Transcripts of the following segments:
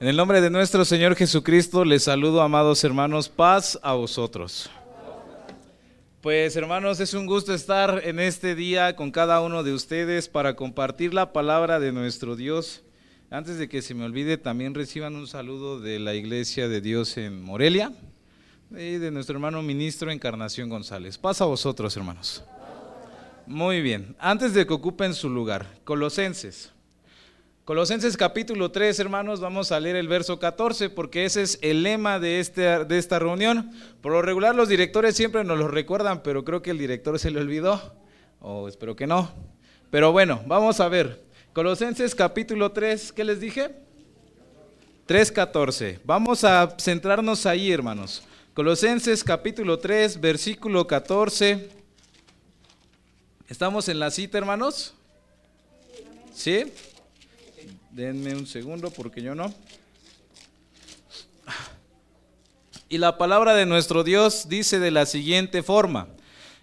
En el nombre de nuestro Señor Jesucristo les saludo, amados hermanos, paz a vosotros. Pues hermanos, es un gusto estar en este día con cada uno de ustedes para compartir la palabra de nuestro Dios. Antes de que se me olvide, también reciban un saludo de la Iglesia de Dios en Morelia y de nuestro hermano ministro Encarnación González. Paz a vosotros, hermanos. Muy bien, antes de que ocupen su lugar, Colosenses. Colosenses capítulo 3, hermanos, vamos a leer el verso 14 porque ese es el lema de, este, de esta reunión. Por lo regular los directores siempre nos lo recuerdan, pero creo que el director se le olvidó, o espero que no. Pero bueno, vamos a ver. Colosenses capítulo 3, ¿qué les dije? 3.14. Vamos a centrarnos ahí, hermanos. Colosenses capítulo 3, versículo 14. ¿Estamos en la cita, hermanos? ¿Sí? Denme un segundo porque yo no. Y la palabra de nuestro Dios dice de la siguiente forma,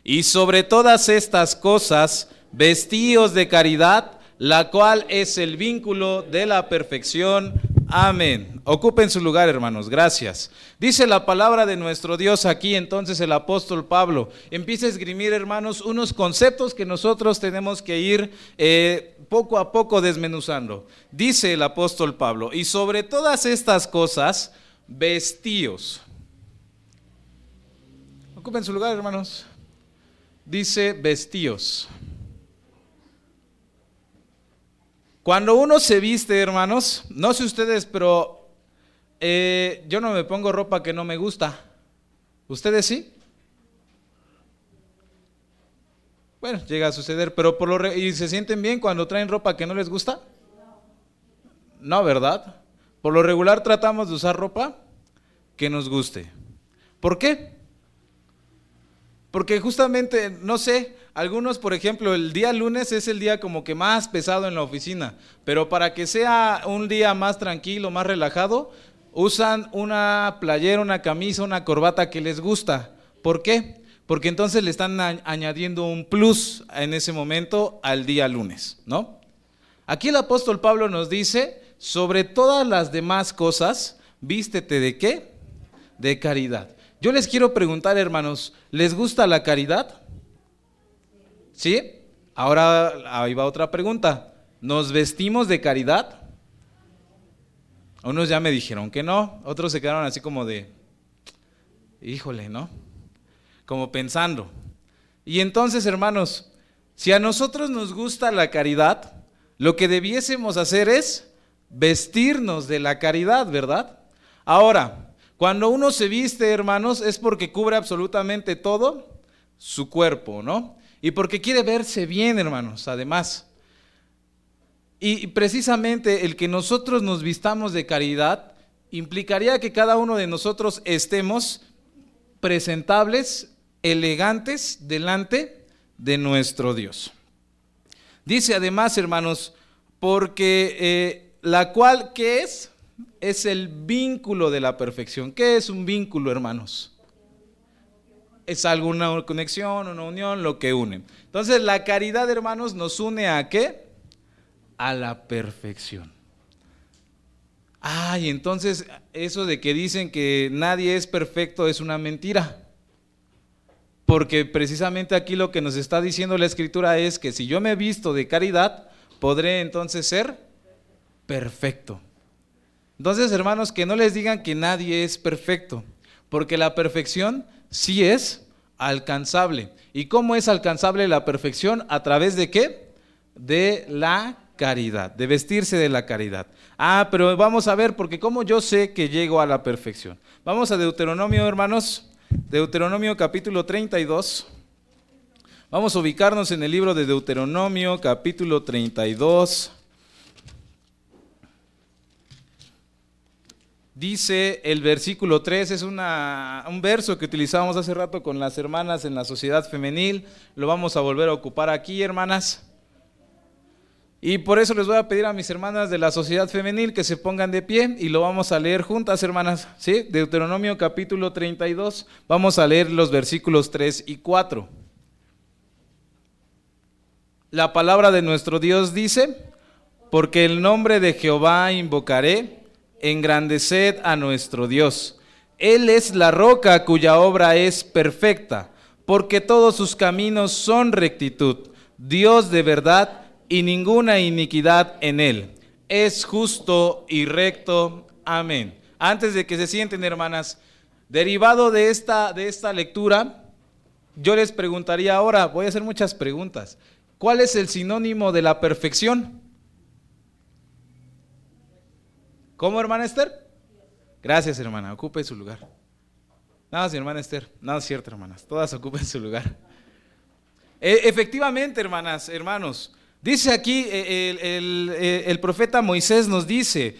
y sobre todas estas cosas, vestíos de caridad, la cual es el vínculo de la perfección. Amén. Ocupen su lugar, hermanos. Gracias. Dice la palabra de nuestro Dios aquí, entonces el apóstol Pablo empieza a esgrimir, hermanos, unos conceptos que nosotros tenemos que ir eh, poco a poco desmenuzando. Dice el apóstol Pablo, y sobre todas estas cosas, vestíos. Ocupen su lugar, hermanos. Dice vestíos. Cuando uno se viste, hermanos, no sé ustedes, pero eh, yo no me pongo ropa que no me gusta. ¿Ustedes sí? Bueno, llega a suceder, pero por lo ¿y se sienten bien cuando traen ropa que no les gusta? No, ¿verdad? Por lo regular tratamos de usar ropa que nos guste. ¿Por qué? Porque justamente, no sé, algunos, por ejemplo, el día lunes es el día como que más pesado en la oficina, pero para que sea un día más tranquilo, más relajado, usan una playera, una camisa, una corbata que les gusta. ¿Por qué? Porque entonces le están añadiendo un plus en ese momento al día lunes, ¿no? Aquí el apóstol Pablo nos dice, sobre todas las demás cosas, vístete de qué? De caridad. Yo les quiero preguntar, hermanos, ¿les gusta la caridad? ¿Sí? Ahora ahí va otra pregunta. ¿Nos vestimos de caridad? Unos ya me dijeron que no, otros se quedaron así como de, híjole, ¿no? Como pensando. Y entonces, hermanos, si a nosotros nos gusta la caridad, lo que debiésemos hacer es vestirnos de la caridad, ¿verdad? Ahora, cuando uno se viste, hermanos, es porque cubre absolutamente todo su cuerpo, ¿no? Y porque quiere verse bien, hermanos, además. Y precisamente el que nosotros nos vistamos de caridad implicaría que cada uno de nosotros estemos presentables elegantes delante de nuestro Dios. Dice además, hermanos, porque eh, la cual, ¿qué es? Es el vínculo de la perfección. ¿Qué es un vínculo, hermanos? Es alguna conexión, una unión, lo que une. Entonces, la caridad, hermanos, nos une a qué? A la perfección. Ay, entonces eso de que dicen que nadie es perfecto es una mentira. Porque precisamente aquí lo que nos está diciendo la escritura es que si yo me visto de caridad, podré entonces ser perfecto. Entonces, hermanos, que no les digan que nadie es perfecto, porque la perfección sí es alcanzable. ¿Y cómo es alcanzable la perfección? ¿A través de qué? De la caridad, de vestirse de la caridad. Ah, pero vamos a ver, porque ¿cómo yo sé que llego a la perfección? Vamos a Deuteronomio, hermanos, Deuteronomio capítulo 32. Vamos a ubicarnos en el libro de Deuteronomio capítulo 32. Dice el versículo 3, es una, un verso que utilizamos hace rato con las hermanas en la sociedad femenil. Lo vamos a volver a ocupar aquí, hermanas. Y por eso les voy a pedir a mis hermanas de la sociedad femenil que se pongan de pie y lo vamos a leer juntas, hermanas. ¿Sí? Deuteronomio capítulo 32. Vamos a leer los versículos 3 y 4. La palabra de nuestro Dios dice, porque el nombre de Jehová invocaré engrandeced a nuestro Dios. Él es la roca cuya obra es perfecta, porque todos sus caminos son rectitud, Dios de verdad y ninguna iniquidad en él. Es justo y recto. Amén. Antes de que se sienten, hermanas, derivado de esta, de esta lectura, yo les preguntaría ahora, voy a hacer muchas preguntas. ¿Cuál es el sinónimo de la perfección? ¿Cómo, hermana Esther? Gracias, hermana. Ocupe su lugar. Nada, hermana Esther. Nada es cierto, hermanas. Todas ocupen su lugar. E, efectivamente, hermanas, hermanos. Dice aquí eh, el, eh, el profeta Moisés nos dice,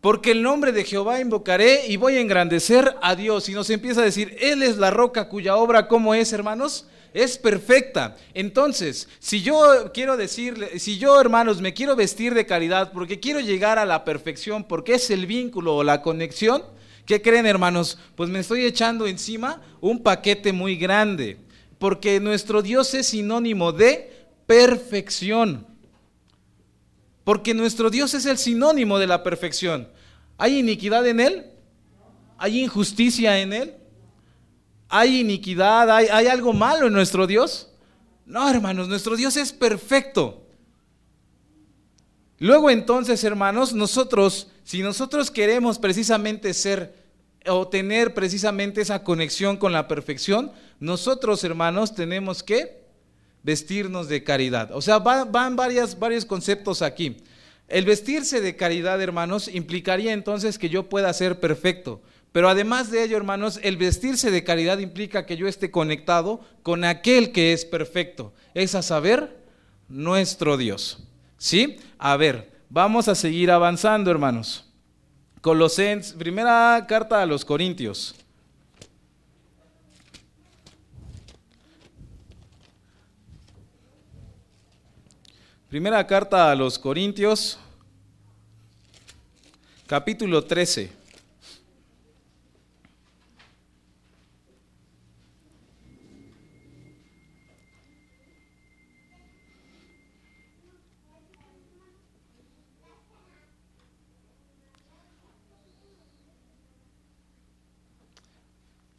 porque el nombre de Jehová invocaré y voy a engrandecer a Dios. Y nos empieza a decir, Él es la roca cuya obra, ¿cómo es, hermanos? Es perfecta. Entonces, si yo quiero decirle, si yo, hermanos, me quiero vestir de caridad porque quiero llegar a la perfección, porque es el vínculo o la conexión, ¿qué creen, hermanos? Pues me estoy echando encima un paquete muy grande, porque nuestro Dios es sinónimo de perfección. Porque nuestro Dios es el sinónimo de la perfección. ¿Hay iniquidad en Él? ¿Hay injusticia en Él? ¿Hay iniquidad? ¿Hay, ¿Hay, algo malo en nuestro Dios? No, hermanos, nuestro Dios es perfecto. Luego entonces, hermanos, nosotros, si nosotros queremos precisamente ser o tener precisamente esa conexión con la perfección, nosotros, hermanos, tenemos que vestirnos de caridad. O sea, van, varios conceptos aquí. El vestirse de caridad, hermanos, implicaría entonces que yo pueda ser perfecto. Pero además de ello, hermanos, el vestirse de caridad implica que yo esté conectado con aquel que es perfecto. Es a saber, nuestro Dios. ¿Sí? A ver, vamos a seguir avanzando, hermanos. Colosenses, primera carta a los Corintios. Primera carta a los Corintios, capítulo 13.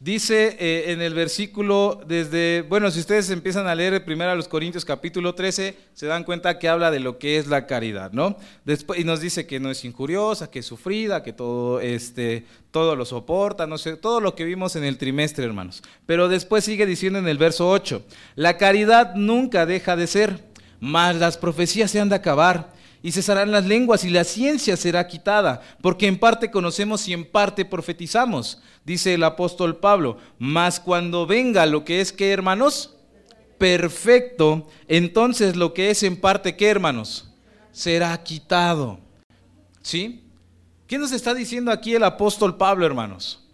Dice eh, en el versículo desde, bueno, si ustedes empiezan a leer primero a los Corintios capítulo 13, se dan cuenta que habla de lo que es la caridad, ¿no? Después, y nos dice que no es injuriosa, que es sufrida, que todo, este, todo lo soporta, no sé, todo lo que vimos en el trimestre, hermanos. Pero después sigue diciendo en el verso 8, la caridad nunca deja de ser, mas las profecías se han de acabar y cesarán las lenguas y la ciencia será quitada, porque en parte conocemos y en parte profetizamos, dice el apóstol Pablo. Mas cuando venga lo que es que, hermanos, perfecto, entonces lo que es en parte que, hermanos, será quitado. ¿Sí? ¿Qué nos está diciendo aquí el apóstol Pablo, hermanos?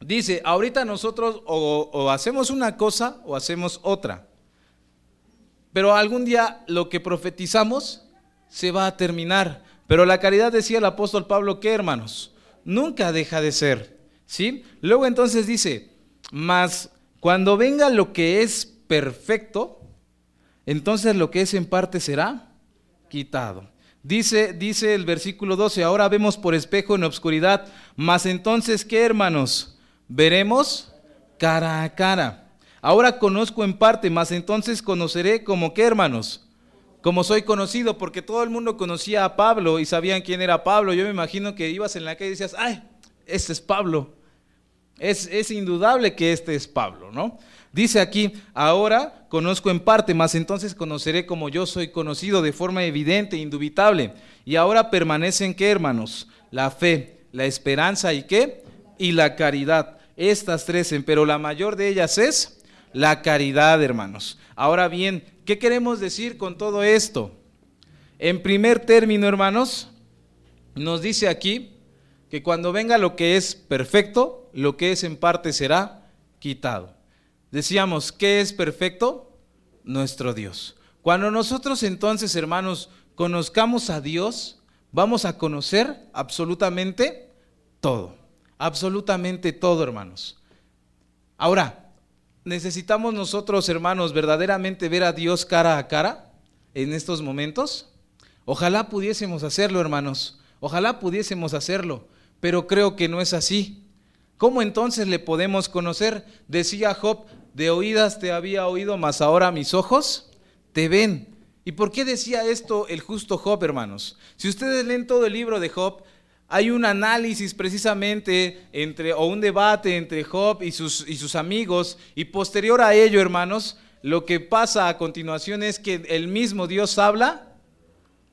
Dice, ahorita nosotros o, o hacemos una cosa o hacemos otra. Pero algún día lo que profetizamos se va a terminar. Pero la caridad, decía el apóstol Pablo, ¿qué hermanos? Nunca deja de ser. ¿Sí? Luego entonces dice, mas cuando venga lo que es perfecto, entonces lo que es en parte será quitado. Dice, dice el versículo 12, ahora vemos por espejo en obscuridad, mas entonces, ¿qué hermanos? Veremos cara a cara. Ahora conozco en parte, mas entonces conoceré como qué, hermanos? Como soy conocido, porque todo el mundo conocía a Pablo y sabían quién era Pablo. Yo me imagino que ibas en la calle y decías, ay, este es Pablo. Es, es indudable que este es Pablo, ¿no? Dice aquí, ahora conozco en parte, mas entonces conoceré como yo soy conocido de forma evidente, indubitable. Y ahora permanecen qué, hermanos? La fe, la esperanza y qué? Y la caridad. Estas tres, pero la mayor de ellas es la caridad, hermanos. Ahora bien, ¿qué queremos decir con todo esto? En primer término, hermanos, nos dice aquí que cuando venga lo que es perfecto, lo que es en parte será quitado. Decíamos, ¿qué es perfecto? Nuestro Dios. Cuando nosotros entonces, hermanos, conozcamos a Dios, vamos a conocer absolutamente todo. Absolutamente todo, hermanos. Ahora, ¿Necesitamos nosotros, hermanos, verdaderamente ver a Dios cara a cara en estos momentos? Ojalá pudiésemos hacerlo, hermanos. Ojalá pudiésemos hacerlo, pero creo que no es así. ¿Cómo entonces le podemos conocer? Decía Job, de oídas te había oído, mas ahora mis ojos te ven. ¿Y por qué decía esto el justo Job, hermanos? Si ustedes leen todo el libro de Job, hay un análisis precisamente entre, o un debate entre Job y sus, y sus amigos, y posterior a ello, hermanos, lo que pasa a continuación es que el mismo Dios habla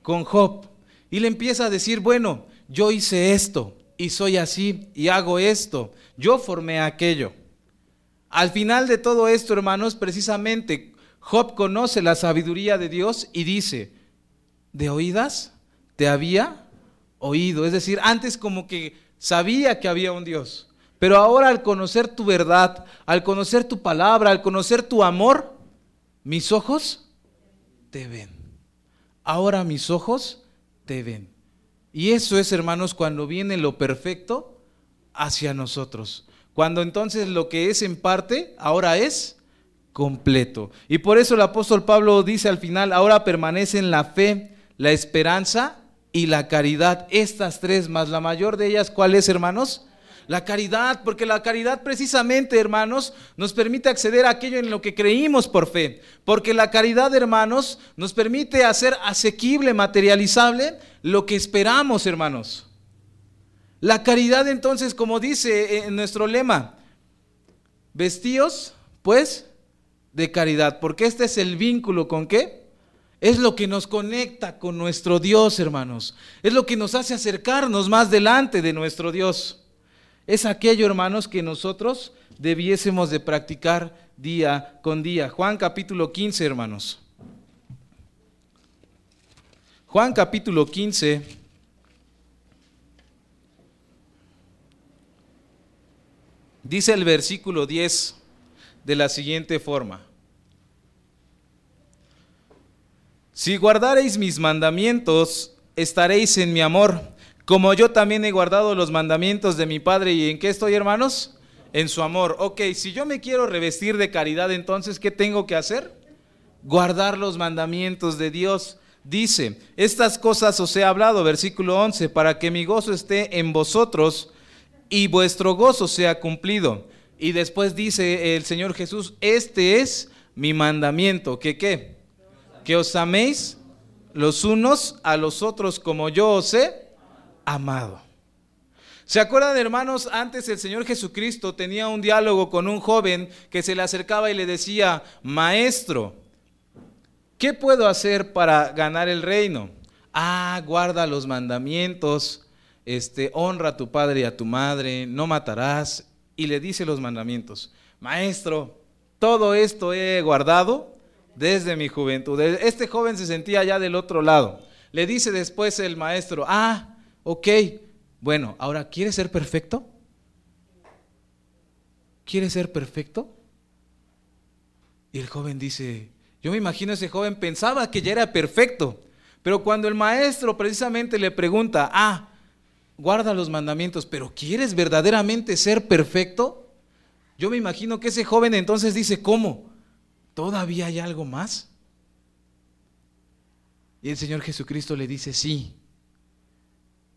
con Job y le empieza a decir, bueno, yo hice esto y soy así y hago esto, yo formé aquello. Al final de todo esto, hermanos, precisamente Job conoce la sabiduría de Dios y dice, de oídas te había oído. Es decir, antes como que sabía que había un Dios. Pero ahora al conocer tu verdad, al conocer tu palabra, al conocer tu amor, mis ojos te ven. Ahora mis ojos te ven. Y eso es, hermanos, cuando viene lo perfecto hacia nosotros. Cuando entonces lo que es en parte, ahora es completo. Y por eso el apóstol Pablo dice al final, ahora permanecen la fe, la esperanza y la caridad. Estas tres más, la mayor de ellas, ¿cuál es, hermanos? La caridad, porque la caridad precisamente, hermanos, nos permite acceder a aquello en lo que creímos por fe. Porque la caridad, hermanos, nos permite hacer asequible, materializable lo que esperamos, hermanos. La caridad entonces, como dice en nuestro lema, vestíos pues de caridad, porque este es el vínculo con qué? Es lo que nos conecta con nuestro Dios, hermanos. Es lo que nos hace acercarnos más delante de nuestro Dios. Es aquello, hermanos, que nosotros debiésemos de practicar día con día. Juan capítulo 15, hermanos. Juan capítulo 15. Dice el versículo 10 de la siguiente forma. Si guardareis mis mandamientos, estaréis en mi amor, como yo también he guardado los mandamientos de mi Padre. ¿Y en qué estoy, hermanos? En su amor. Ok, si yo me quiero revestir de caridad, entonces, ¿qué tengo que hacer? Guardar los mandamientos de Dios. Dice, estas cosas os he hablado, versículo 11, para que mi gozo esté en vosotros y vuestro gozo sea cumplido. Y después dice el Señor Jesús, este es mi mandamiento, que qué? Que os améis los unos a los otros como yo os he amado. ¿Se acuerdan, hermanos? Antes el Señor Jesucristo tenía un diálogo con un joven que se le acercaba y le decía, maestro, ¿qué puedo hacer para ganar el reino? Ah, guarda los mandamientos este, honra a tu padre y a tu madre, no matarás, y le dice los mandamientos, maestro, todo esto he guardado desde mi juventud. Este joven se sentía ya del otro lado. Le dice después el maestro, ah, ok, bueno, ahora, ¿quieres ser perfecto? ¿Quieres ser perfecto? Y el joven dice, yo me imagino ese joven pensaba que ya era perfecto, pero cuando el maestro precisamente le pregunta, ah, guarda los mandamientos, pero ¿quieres verdaderamente ser perfecto? Yo me imagino que ese joven entonces dice, ¿cómo? ¿Todavía hay algo más? Y el Señor Jesucristo le dice, sí,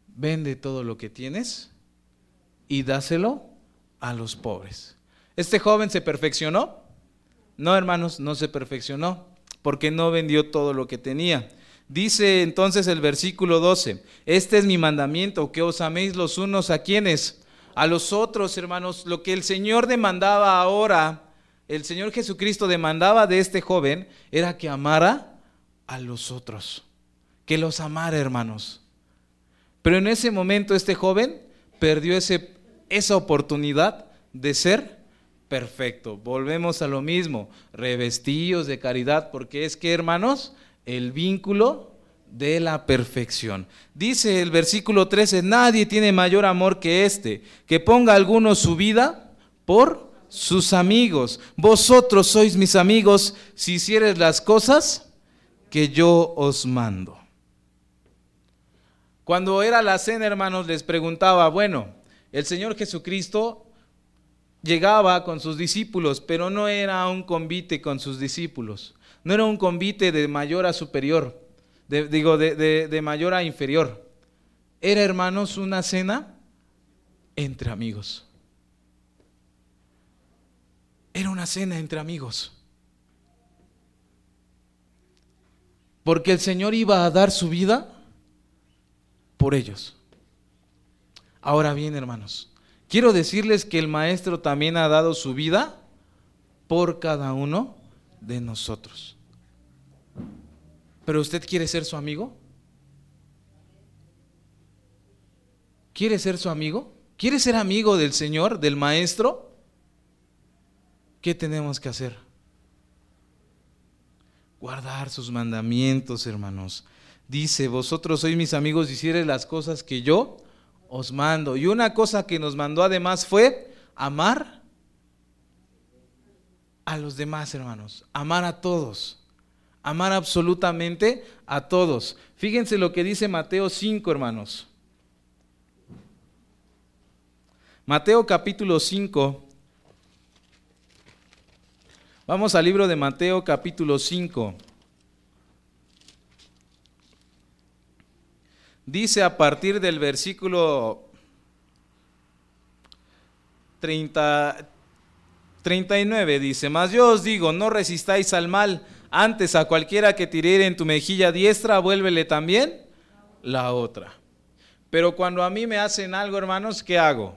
vende todo lo que tienes y dáselo a los pobres. ¿Este joven se perfeccionó? No, hermanos, no se perfeccionó porque no vendió todo lo que tenía. Dice entonces el versículo 12, este es mi mandamiento, que os améis los unos a quienes, a los otros, hermanos, lo que el Señor demandaba ahora, el Señor Jesucristo demandaba de este joven, era que amara a los otros, que los amara, hermanos. Pero en ese momento este joven perdió ese, esa oportunidad de ser perfecto. Volvemos a lo mismo, revestidos de caridad, porque es que, hermanos, el vínculo de la perfección. Dice el versículo 13, nadie tiene mayor amor que este, que ponga alguno su vida por sus amigos. Vosotros sois mis amigos si hicieres las cosas que yo os mando. Cuando era la cena, hermanos, les preguntaba, bueno, el Señor Jesucristo llegaba con sus discípulos, pero no era un convite con sus discípulos. No era un convite de mayor a superior, digo, de, de mayor a inferior. era, hermanos, una cena entre amigos. Era una cena entre amigos. Porque el Señor iba a dar su vida por ellos. Ahora bien, hermanos, quiero decirles que el Maestro también ha dado su vida por cada uno de nosotros. ¿Pero usted quiere ser su amigo? ¿Quiere ser su amigo? ¿Quiere ser amigo del Señor, del Maestro? ¿Qué tenemos que hacer? Guardar sus mandamientos, hermanos. Dice, vosotros sois mis amigos y hicieres las cosas que yo os mando. Y una cosa que nos mandó además fue amar a los demás, hermanos. Amar a todos. Amar absolutamente a todos. Fíjense lo que dice Mateo 5, hermanos. Mateo capítulo 5. Vamos al libro de Mateo capítulo 5. Dice a partir del versículo 30, 39, dice, mas yo os digo, no resistáis al mal, antes a cualquiera que tirere en tu mejilla diestra, vuélvele también la otra. Pero cuando a mí me hacen algo, hermanos, ¿qué hago?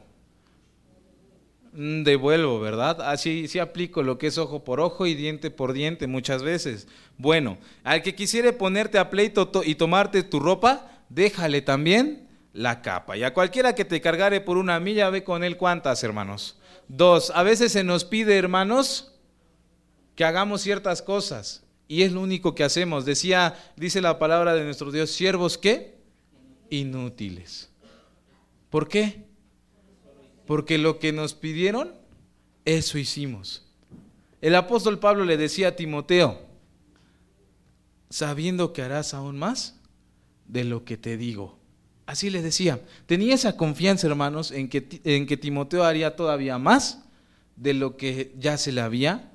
Mm, devuelvo, ¿verdad? Así sí aplico lo que es ojo por ojo y diente por diente muchas veces. Bueno, al que quisiere ponerte a pleito y tomarte tu ropa, déjale también la capa. Y a cualquiera que te cargare por una milla, ve con él cuántas, hermanos. Dos, a veces se nos pide, hermanos, que hagamos ciertas cosas. Y es lo único que hacemos. Decía, dice la palabra de nuestro Dios, siervos qué? Inútiles. ¿Por qué? Porque lo que nos pidieron, eso hicimos. El apóstol Pablo le decía a Timoteo, sabiendo que harás aún más de lo que te digo. Así le decía. Tenía esa confianza, hermanos, en que, en que Timoteo haría todavía más de lo que ya se le había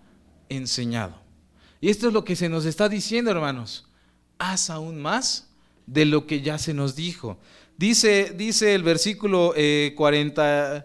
enseñado. Y esto es lo que se nos está diciendo, hermanos. Haz aún más de lo que ya se nos dijo. Dice, dice el versículo 40, eh,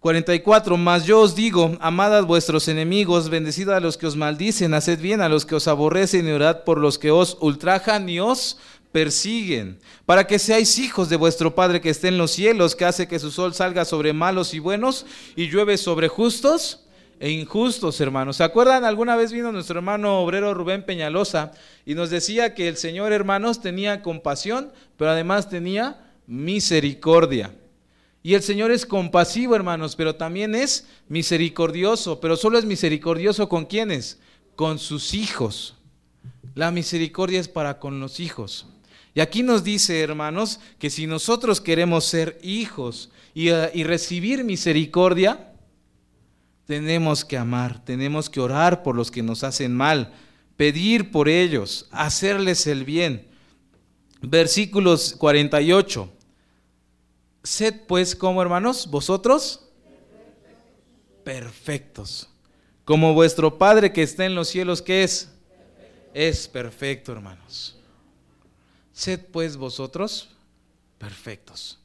44. Mas yo os digo, amad a vuestros enemigos, bendecid a los que os maldicen, haced bien a los que os aborrecen y orad por los que os ultrajan y os persiguen, para que seáis hijos de vuestro Padre que esté en los cielos, que hace que su sol salga sobre malos y buenos y llueve sobre justos e injustos, hermanos. ¿Se acuerdan? Alguna vez vino nuestro hermano obrero Rubén Peñalosa y nos decía que el Señor, hermanos, tenía compasión, pero además tenía misericordia. Y el Señor es compasivo, hermanos, pero también es misericordioso. Pero solo es misericordioso con quienes? Con sus hijos. La misericordia es para con los hijos. Y aquí nos dice, hermanos, que si nosotros queremos ser hijos y, y recibir misericordia, tenemos que amar, tenemos que orar por los que nos hacen mal, pedir por ellos, hacerles el bien. Versículos 48. Sed pues como hermanos, vosotros perfectos. Como vuestro Padre que está en los cielos, ¿qué es? Es perfecto, hermanos. Sed pues vosotros perfectos.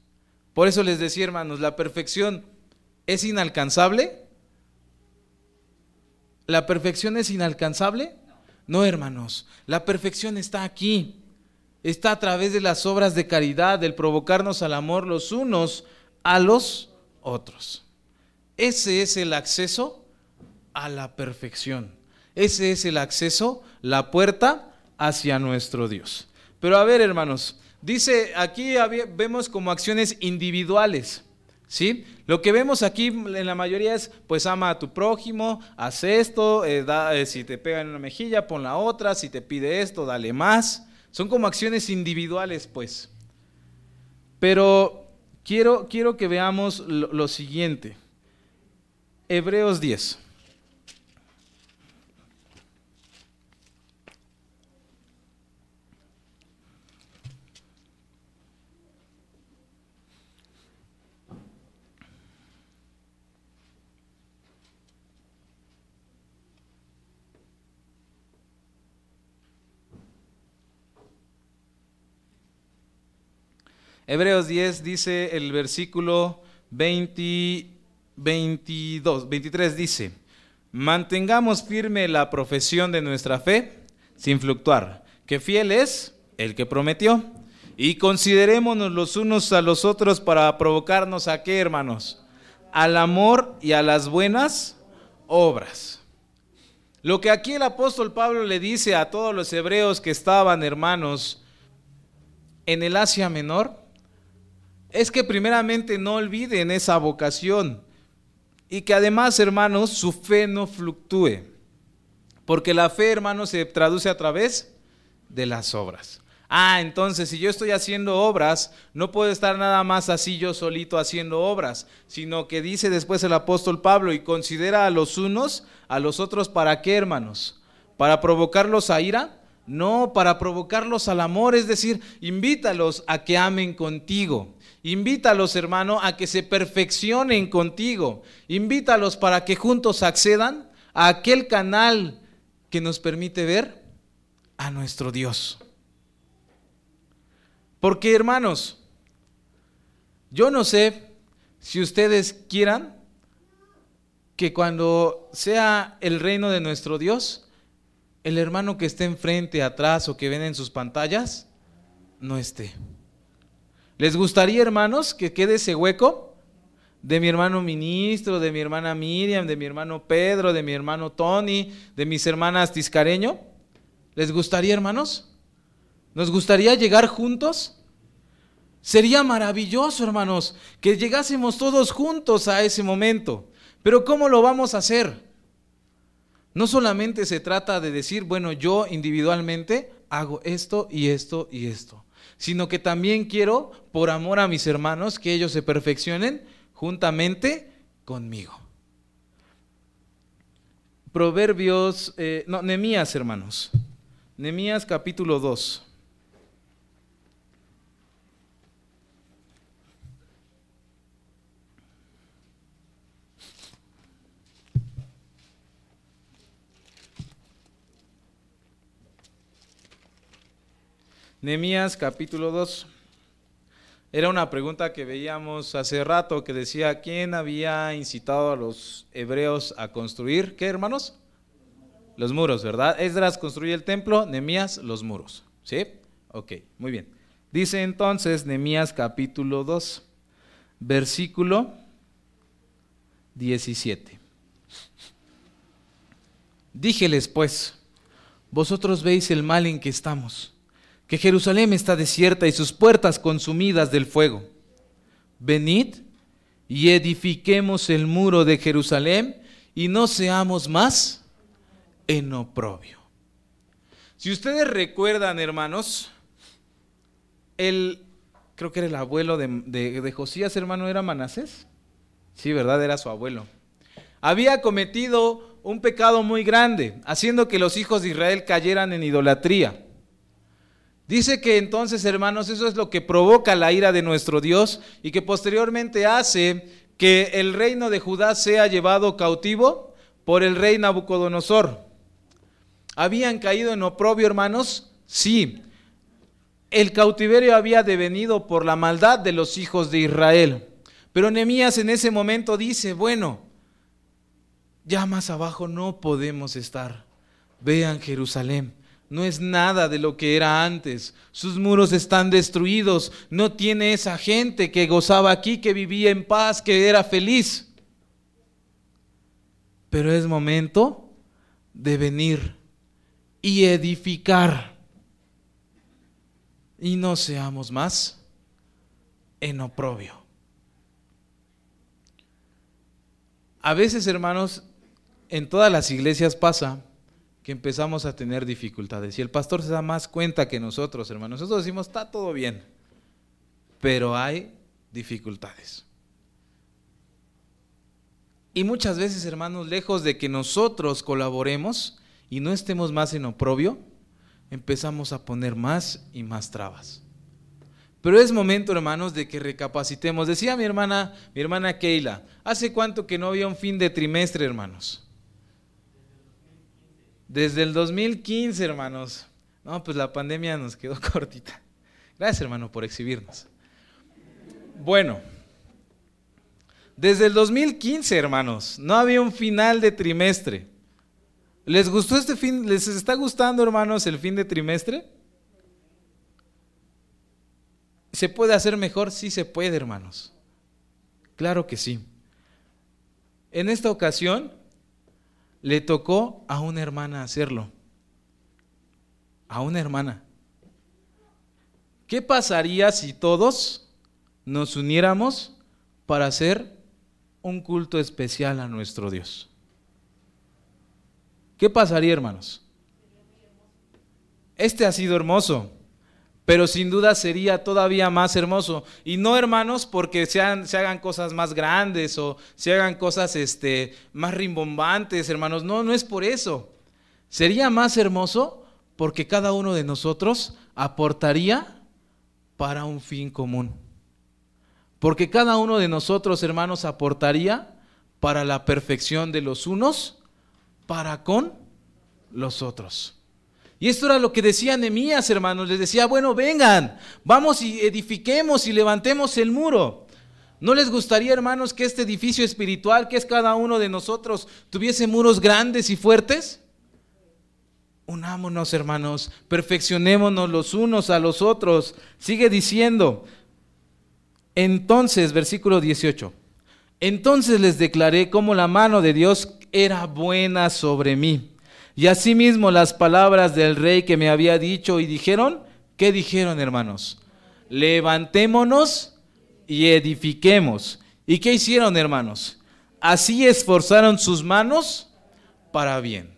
Por eso les decía, hermanos, la perfección es inalcanzable. ¿La perfección es inalcanzable? No, hermanos. La perfección está aquí está a través de las obras de caridad, del provocarnos al amor los unos a los otros. Ese es el acceso a la perfección. Ese es el acceso, la puerta hacia nuestro Dios. Pero a ver, hermanos, dice aquí vemos como acciones individuales. ¿Sí? Lo que vemos aquí en la mayoría es, pues ama a tu prójimo, haz esto, eh, eh, si te pega en una mejilla, pon la otra, si te pide esto, dale más. Son como acciones individuales, pues. Pero quiero, quiero que veamos lo, lo siguiente. Hebreos 10. Hebreos 10 dice el versículo 20, 22, 23 dice, mantengamos firme la profesión de nuestra fe sin fluctuar, que fiel es el que prometió. Y considerémonos los unos a los otros para provocarnos a qué, hermanos? Al amor y a las buenas obras. Lo que aquí el apóstol Pablo le dice a todos los hebreos que estaban, hermanos, en el Asia Menor, es que primeramente no olviden esa vocación y que además, hermanos, su fe no fluctúe. Porque la fe, hermanos, se traduce a través de las obras. Ah, entonces si yo estoy haciendo obras, no puedo estar nada más así yo solito haciendo obras, sino que dice después el apóstol Pablo y considera a los unos, a los otros, ¿para qué, hermanos? ¿Para provocarlos a ira? No, para provocarlos al amor, es decir, invítalos a que amen contigo. Invítalos, hermano, a que se perfeccionen contigo. Invítalos para que juntos accedan a aquel canal que nos permite ver a nuestro Dios. Porque hermanos, yo no sé si ustedes quieran que cuando sea el reino de nuestro Dios, el hermano que esté enfrente, atrás o que ven en sus pantallas, no esté. ¿Les gustaría, hermanos, que quede ese hueco de mi hermano ministro, de mi hermana Miriam, de mi hermano Pedro, de mi hermano Tony, de mis hermanas Tiscareño? ¿Les gustaría, hermanos? ¿Nos gustaría llegar juntos? Sería maravilloso, hermanos, que llegásemos todos juntos a ese momento. Pero ¿cómo lo vamos a hacer? No solamente se trata de decir, bueno, yo individualmente hago esto y esto y esto, sino que también quiero, por amor a mis hermanos, que ellos se perfeccionen juntamente conmigo. Proverbios, eh, no, Nemías, hermanos. Nemías capítulo 2. Nemías capítulo 2. Era una pregunta que veíamos hace rato que decía, ¿quién había incitado a los hebreos a construir? ¿Qué, hermanos? Los muros, ¿verdad? Esdras construye el templo, Nemías los muros. ¿Sí? Ok, muy bien. Dice entonces Nemías capítulo 2, versículo 17. Díjeles pues, vosotros veis el mal en que estamos que Jerusalén está desierta y sus puertas consumidas del fuego. Venid y edifiquemos el muro de Jerusalén y no seamos más en oprobio. Si ustedes recuerdan, hermanos, el, creo que era el abuelo de, de Josías, hermano, era Manasés. Sí, ¿verdad? Era su abuelo. Había cometido un pecado muy grande, haciendo que los hijos de Israel cayeran en idolatría. Dice que entonces, hermanos, eso es lo que provoca la ira de nuestro Dios y que posteriormente hace que el reino de Judá sea llevado cautivo por el rey Nabucodonosor. ¿Habían caído en oprobio, hermanos? Sí. El cautiverio había devenido por la maldad de los hijos de Israel. Pero Nehemías en ese momento dice, bueno, ya más abajo no podemos estar. Vean Jerusalén no es nada de lo que era antes. Sus muros están destruidos. No tiene esa gente que gozaba aquí, que vivía en paz, que era feliz. Pero es momento de venir y edificar. Y no seamos más en oprobio. A veces, hermanos, en todas las iglesias pasa que empezamos a tener dificultades. Y el pastor se da más cuenta que nosotros, hermanos. Nosotros decimos, está todo bien, pero hay dificultades. Y muchas veces, hermanos, lejos de que nosotros colaboremos y no estemos más en oprobio, empezamos a poner más y más trabas. Pero es momento, hermanos, de que recapacitemos. Decía mi hermana, mi hermana Keila, ¿hace cuánto que no había un fin de trimestre, hermanos? Desde el 2015, hermanos. No, pues la pandemia nos quedó cortita. Gracias, hermano, por exhibirnos. Bueno, desde el 2015, hermanos, no había un final de trimestre. ¿Les gustó este fin? ¿Les está gustando, hermanos, el fin de trimestre? ¿Se puede hacer mejor? Sí se puede, hermanos. Claro que sí. En esta ocasión le tocó a una hermana hacerlo. A una hermana. ¿Qué pasaría si todos nos uniéramos para hacer un culto especial a nuestro Dios? ¿Qué pasaría, hermanos? Este ha sido hermoso pero sin duda sería todavía más hermoso. Y no, hermanos, porque sean, se hagan cosas más grandes o se hagan cosas este, más rimbombantes, hermanos. No, no es por eso. Sería más hermoso porque cada uno de nosotros aportaría para un fin común. Porque cada uno de nosotros, hermanos, aportaría para la perfección de los unos para con los otros. Y esto era lo que decía Nehemías, hermanos. Les decía, bueno, vengan, vamos y edifiquemos y levantemos el muro. ¿No les gustaría, hermanos, que este edificio espiritual, que es cada uno de nosotros, tuviese muros grandes y fuertes? Unámonos, hermanos, perfeccionémonos los unos a los otros. Sigue diciendo, entonces, versículo 18, entonces les declaré cómo la mano de Dios era buena sobre mí y asimismo las palabras del rey que me había dicho y dijeron, ¿qué dijeron hermanos? Levantémonos y edifiquemos. ¿Y qué hicieron hermanos? Así esforzaron sus manos para bien.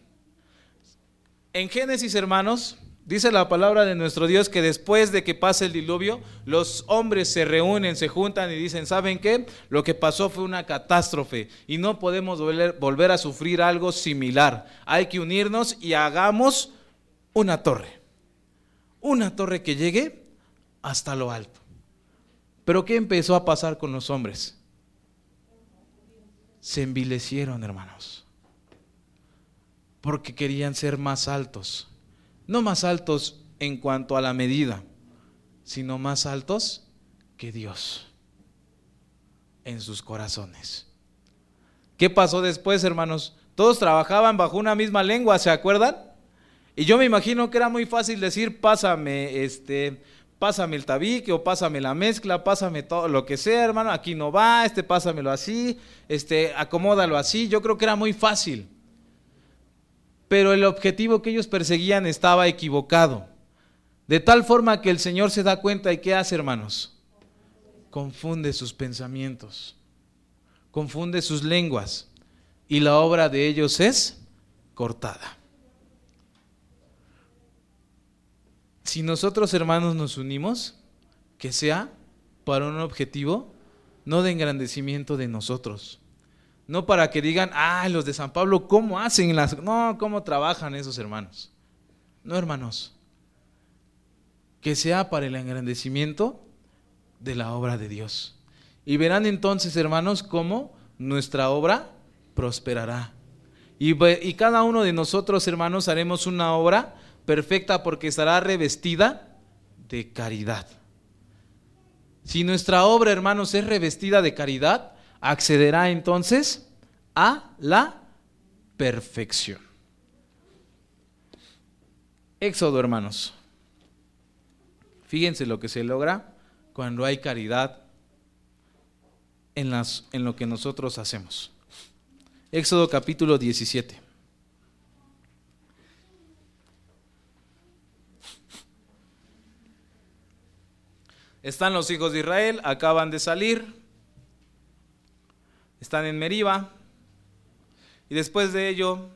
En Génesis hermanos, Dice la palabra de nuestro Dios que después de que pase el diluvio, los hombres se reúnen, se juntan y dicen, ¿saben qué? Lo que pasó fue una catástrofe y no podemos volver, a sufrir algo similar. Hay que unirnos y hagamos una torre. Una torre que llegue hasta lo alto. Pero ¿qué empezó a pasar con los hombres? Se envilecieron, hermanos. Porque querían ser más altos no más altos en cuanto a la medida, sino más altos que Dios en sus corazones. ¿Qué pasó después, hermanos? Todos trabajaban bajo una misma lengua, ¿se acuerdan? Y yo me imagino que era muy fácil decir, pásame este, pásame el tabique o pásame la mezcla, pásame todo lo que sea, hermano, aquí no va, este pásamelo así, este acomódalo así. Yo creo que era muy fácil pero el objetivo que ellos perseguían estaba equivocado. De tal forma que el Señor se da cuenta y ¿qué hace, hermanos? Confunde sus pensamientos, confunde sus lenguas y la obra de ellos es cortada. Si nosotros, hermanos, nos unimos, que sea para un objetivo no de engrandecimiento de nosotros, no para que digan, ah, los de San Pablo, ¿cómo hacen las... No, ¿cómo trabajan esos hermanos? No, hermanos. Que sea para el engrandecimiento de la obra de Dios. Y verán entonces, hermanos, cómo nuestra obra prosperará. Y, y cada uno de nosotros, hermanos, haremos una obra perfecta porque estará revestida de caridad. Si nuestra obra, hermanos, es revestida de caridad, accederá entonces a la perfección. Éxodo, hermanos. Fíjense lo que se logra cuando hay caridad en, las, en lo que nosotros hacemos. Éxodo capítulo 17. Están los hijos de Israel, acaban de salir, están en Meriba. Y después de ello,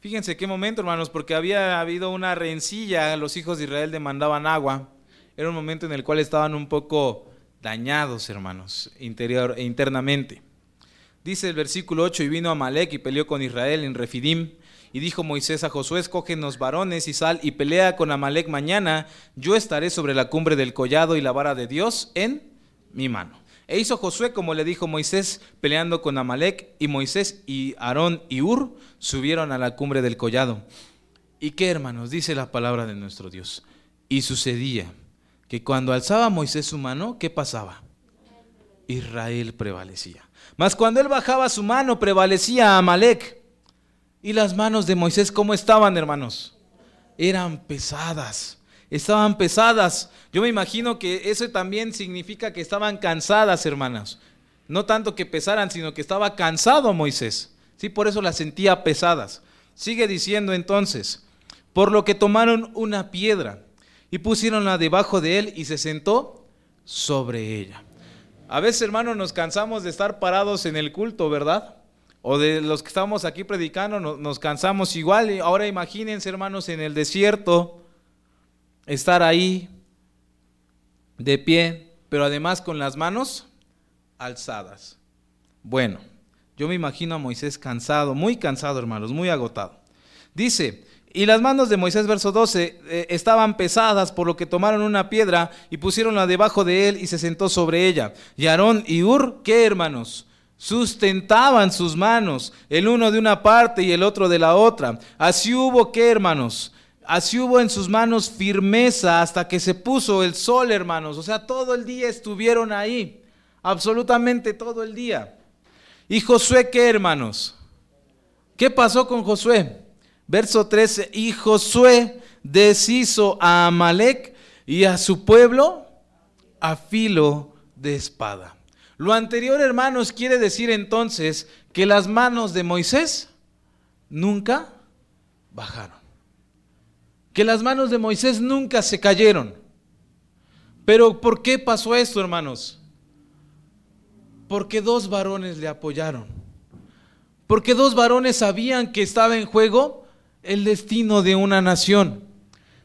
fíjense qué momento, hermanos, porque había habido una rencilla, los hijos de Israel demandaban agua. Era un momento en el cual estaban un poco dañados, hermanos, interior e internamente. Dice el versículo 8, y vino Amalek y peleó con Israel en Refidim. Y dijo Moisés a Josué, escógenos varones y sal y pelea con Amalek mañana. Yo estaré sobre la cumbre del collado y la vara de Dios en mi mano. E hizo Josué como le dijo Moisés, peleando con Amalek, y Moisés y Aarón y Ur subieron a la cumbre del collado. ¿Y qué, hermanos? Dice la palabra de nuestro Dios. Y sucedía que cuando alzaba Moisés su mano, ¿qué pasaba? Israel prevalecía. Mas cuando él bajaba su mano, prevalecía Amalek. ¿Y las manos de Moisés cómo estaban, hermanos? Eran pesadas. Estaban pesadas. Yo me imagino que eso también significa que estaban cansadas, hermanas. No tanto que pesaran, sino que estaba cansado Moisés. Sí, por eso las sentía pesadas. Sigue diciendo entonces, por lo que tomaron una piedra y pusieronla debajo de él y se sentó sobre ella. A veces, hermanos, nos cansamos de estar parados en el culto, ¿verdad? O de los que estamos aquí predicando, nos, cansamos igual. Ahora imagínense, hermanos, en el desierto, estar ahí de pie, pero además con las manos alzadas. Bueno, yo me imagino a Moisés cansado, muy cansado, hermanos, muy agotado. Dice, y las manos de Moisés, verso 12, eh, estaban pesadas, por lo que tomaron una piedra y pusieronla debajo de él y se sentó sobre ella. Y Aarón y Ur, ¿qué hermanos? Sustentaban sus manos, el uno de una parte y el otro de la otra. Así hubo, ¿qué hermanos? Así hubo en sus manos firmeza hasta que se puso el sol, hermanos. O sea, todo el día estuvieron ahí, absolutamente todo el día. ¿Y Josué qué, hermanos? ¿Qué pasó con Josué? Verso 13, y Josué deshizo a Amalek y a su pueblo a filo de espada. Lo anterior, hermanos, quiere decir entonces que las manos de Moisés nunca bajaron. Que las manos de Moisés nunca se cayeron. Pero ¿por qué pasó esto, hermanos? Porque dos varones le apoyaron. Porque dos varones sabían que estaba en juego el destino de una nación.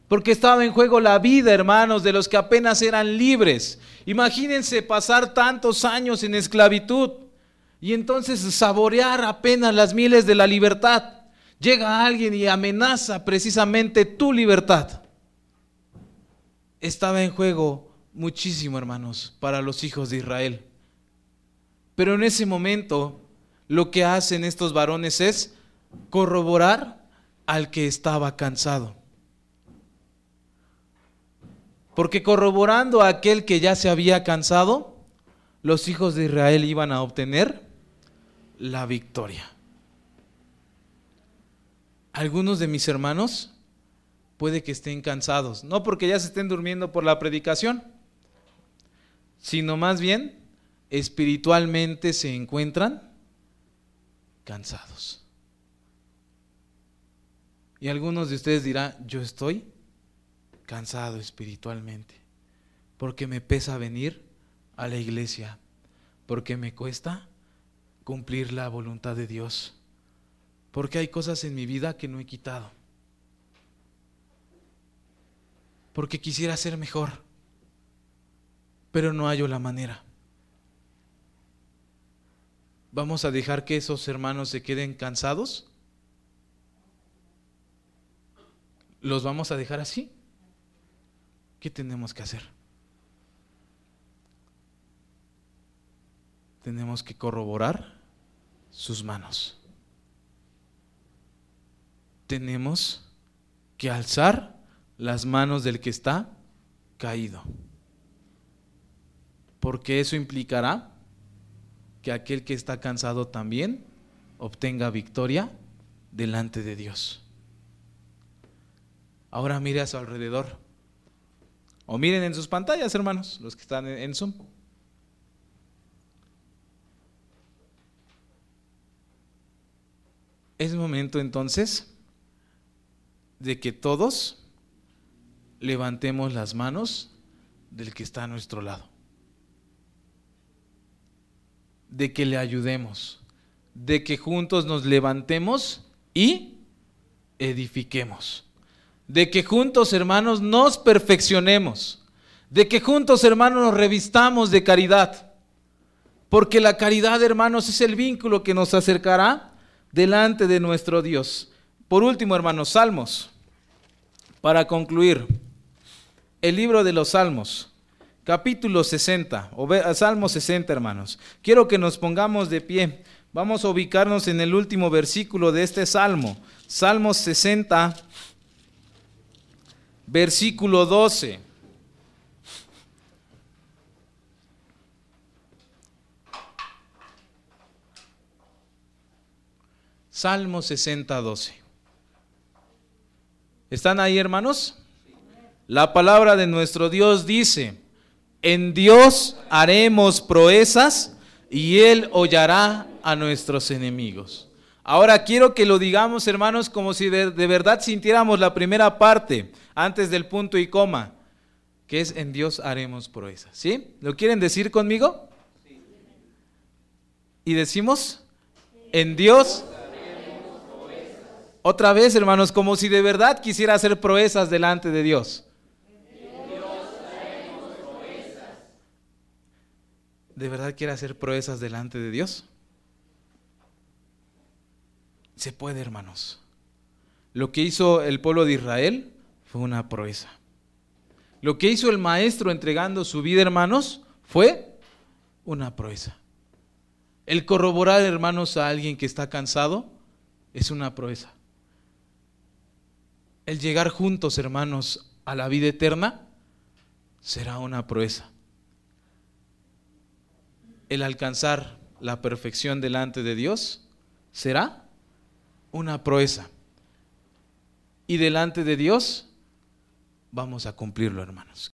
Porque estaba en juego la vida, hermanos, de los que apenas eran libres. Imagínense pasar tantos años en esclavitud y entonces saborear apenas las miles de la libertad. Llega alguien y amenaza precisamente tu libertad. Estaba en juego muchísimo, hermanos, para los hijos de Israel. Pero en ese momento lo que hacen estos varones es corroborar al que estaba cansado. Porque corroborando a aquel que ya se había cansado, los hijos de Israel iban a obtener la victoria. Algunos de mis hermanos puede que estén cansados, no porque ya se estén durmiendo por la predicación, sino más bien espiritualmente se encuentran cansados. Y algunos de ustedes dirán, yo estoy cansado espiritualmente, porque me pesa venir a la iglesia, porque me cuesta cumplir la voluntad de Dios, porque hay cosas en mi vida que no he quitado, porque quisiera ser mejor, pero no hallo la manera. ¿Vamos a dejar que esos hermanos se queden cansados? ¿Los vamos a dejar así? ¿Qué tenemos que hacer? Tenemos que corroborar sus manos. Tenemos que alzar las manos del que está caído. Porque eso implicará que aquel que está cansado también obtenga victoria delante de Dios. Ahora mire a su alrededor. O miren en sus pantallas, hermanos, los que están en Zoom. Es momento entonces de que todos levantemos las manos del que está a nuestro lado. De que le ayudemos. De que juntos nos levantemos y edifiquemos de que juntos, hermanos, nos perfeccionemos, de que juntos, hermanos, nos revistamos de caridad. Porque la caridad, hermanos, es el vínculo que nos acercará delante de nuestro Dios. Por último, hermanos, Salmos. Para concluir, el libro de los Salmos, capítulo 60, Salmo 60, hermanos. Quiero que nos pongamos de pie. Vamos a ubicarnos en el último versículo de este Salmo, Salmo 60, versículo 12. Salmo 60, 12. ¿Están ahí, hermanos? La palabra de nuestro Dios dice, en Dios haremos proezas y Él hollará a nuestros enemigos. Ahora quiero que lo digamos, hermanos, como si de, de, verdad sintiéramos la primera parte antes del punto y coma, que es en Dios haremos proezas. ¿Sí? ¿Lo quieren decir conmigo? Y decimos, en Dios otra vez, hermanos, como si de verdad quisiera hacer proezas delante de Dios. ¿De verdad quiere hacer proezas delante de Dios? Se puede, hermanos. Lo que hizo el pueblo de Israel fue una proeza. Lo que hizo el maestro entregando su vida, hermanos, fue una proeza. El corroborar, hermanos, a alguien que está cansado es una proeza el llegar juntos, hermanos, a la vida eterna, será una proeza. El alcanzar la perfección delante de Dios será una proeza. Y delante de Dios vamos a cumplirlo, hermanos.